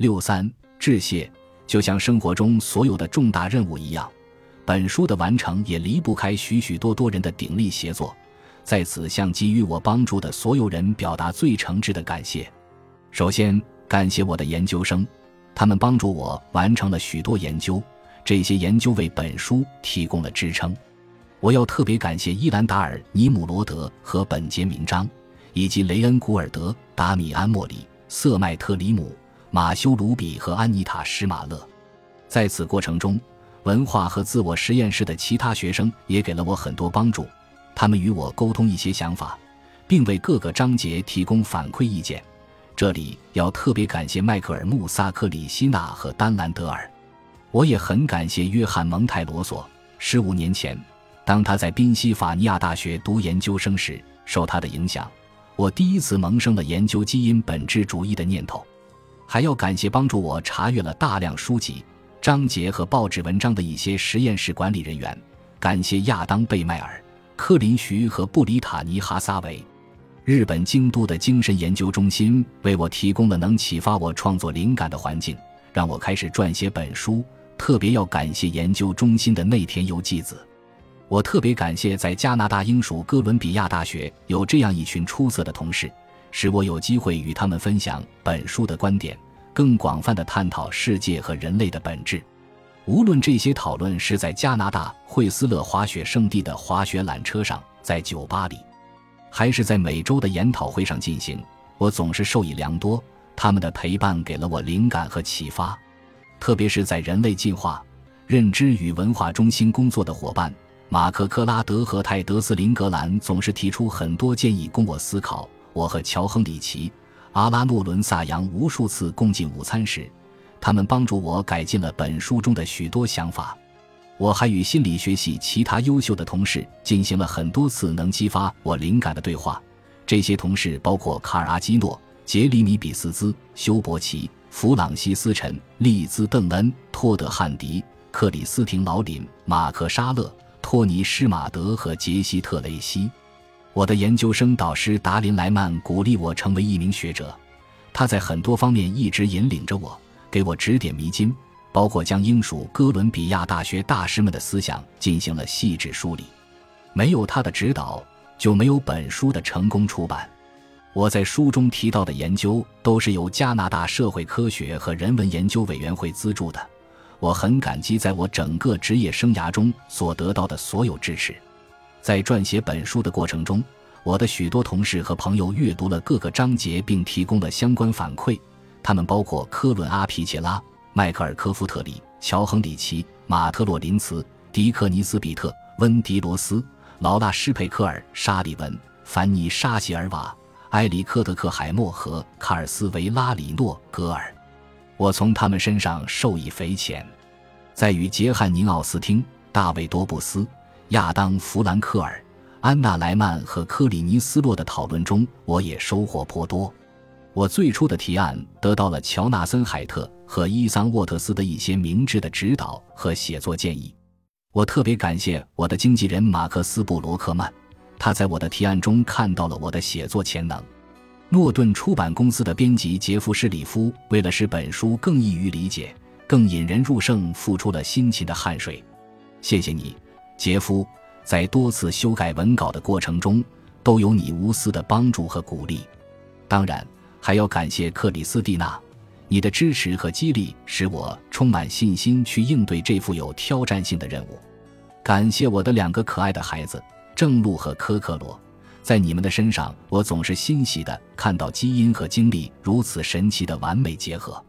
六三致谢，就像生活中所有的重大任务一样，本书的完成也离不开许许多多人的鼎力协作。在此，向给予我帮助的所有人表达最诚挚的感谢。首先，感谢我的研究生，他们帮助我完成了许多研究，这些研究为本书提供了支撑。我要特别感谢伊兰达尔·尼姆罗德和本杰明·章，以及雷恩·古尔德、达米安·莫里、瑟麦特里姆、马修·卢比和安妮塔·施马勒。在此过程中，文化和自我实验室的其他学生也给了我很多帮助。他们与我沟通一些想法，并为各个章节提供反馈意见。这里要特别感谢迈克尔·穆萨克里希纳和丹兰德尔。我也很感谢约翰·蒙泰罗索。十五年前，当他在宾夕法尼亚大学读研究生时，受他的影响，我第一次萌生了研究基因本质主义的念头。还要感谢帮助我查阅了大量书籍、章节和报纸文章的一些实验室管理人员。感谢亚当·贝迈尔。克林徐和布里塔尼·哈撒韦，日本京都的精神研究中心为我提供了能启发我创作灵感的环境，让我开始撰写本书。特别要感谢研究中心的内田由纪子。我特别感谢在加拿大英属哥伦比亚大学有这样一群出色的同事，使我有机会与他们分享本书的观点，更广泛的探讨世界和人类的本质。无论这些讨论是在加拿大惠斯勒滑雪圣地的滑雪缆车上，在酒吧里，还是在每周的研讨会上进行，我总是受益良多。他们的陪伴给了我灵感和启发，特别是在人类进化、认知与文化中心工作的伙伴马克·克拉德和泰德斯·林格兰总是提出很多建议供我思考。我和乔·亨里奇、阿拉诺·伦萨扬无数次共进午餐时。他们帮助我改进了本书中的许多想法。我还与心理学系其他优秀的同事进行了很多次能激发我灵感的对话。这些同事包括卡尔·阿基诺、杰里米·比斯兹、休伯奇、弗朗西斯·陈、利兹·邓恩、托德·汉迪、克里斯汀·劳林、马克·沙勒、托尼·施马德和杰西·特雷西。我的研究生导师达林·莱曼鼓励我成为一名学者，他在很多方面一直引领着我。给我指点迷津，包括将英属哥伦比亚大学大师们的思想进行了细致梳理。没有他的指导，就没有本书的成功出版。我在书中提到的研究都是由加拿大社会科学和人文研究委员会资助的。我很感激在我整个职业生涯中所得到的所有支持。在撰写本书的过程中，我的许多同事和朋友阅读了各个章节，并提供了相关反馈。他们包括科伦·阿皮切拉、迈克尔·科夫特里、乔·亨里奇、马特·洛林茨、迪克尼斯·比特、温迪·罗斯、劳拉·施佩克尔、沙利文、凡尼·沙希尔瓦、埃里克·德克海默和卡尔斯维拉里诺·格尔。我从他们身上受益匪浅。在与杰汉宁奥斯汀、大卫多布斯、亚当弗兰克尔、安娜莱曼和科里尼斯洛的讨论中，我也收获颇多。我最初的提案得到了乔纳森·海特和伊桑·沃特斯的一些明智的指导和写作建议。我特别感谢我的经纪人马克思·布罗克曼，他在我的提案中看到了我的写作潜能。诺顿出版公司的编辑杰夫·施里夫为了使本书更易于理解、更引人入胜，付出了辛勤的汗水。谢谢你，杰夫，在多次修改文稿的过程中都有你无私的帮助和鼓励。当然。还要感谢克里斯蒂娜，你的支持和激励使我充满信心去应对这副有挑战性的任务。感谢我的两个可爱的孩子正路和科克罗，在你们的身上，我总是欣喜的看到基因和经历如此神奇的完美结合。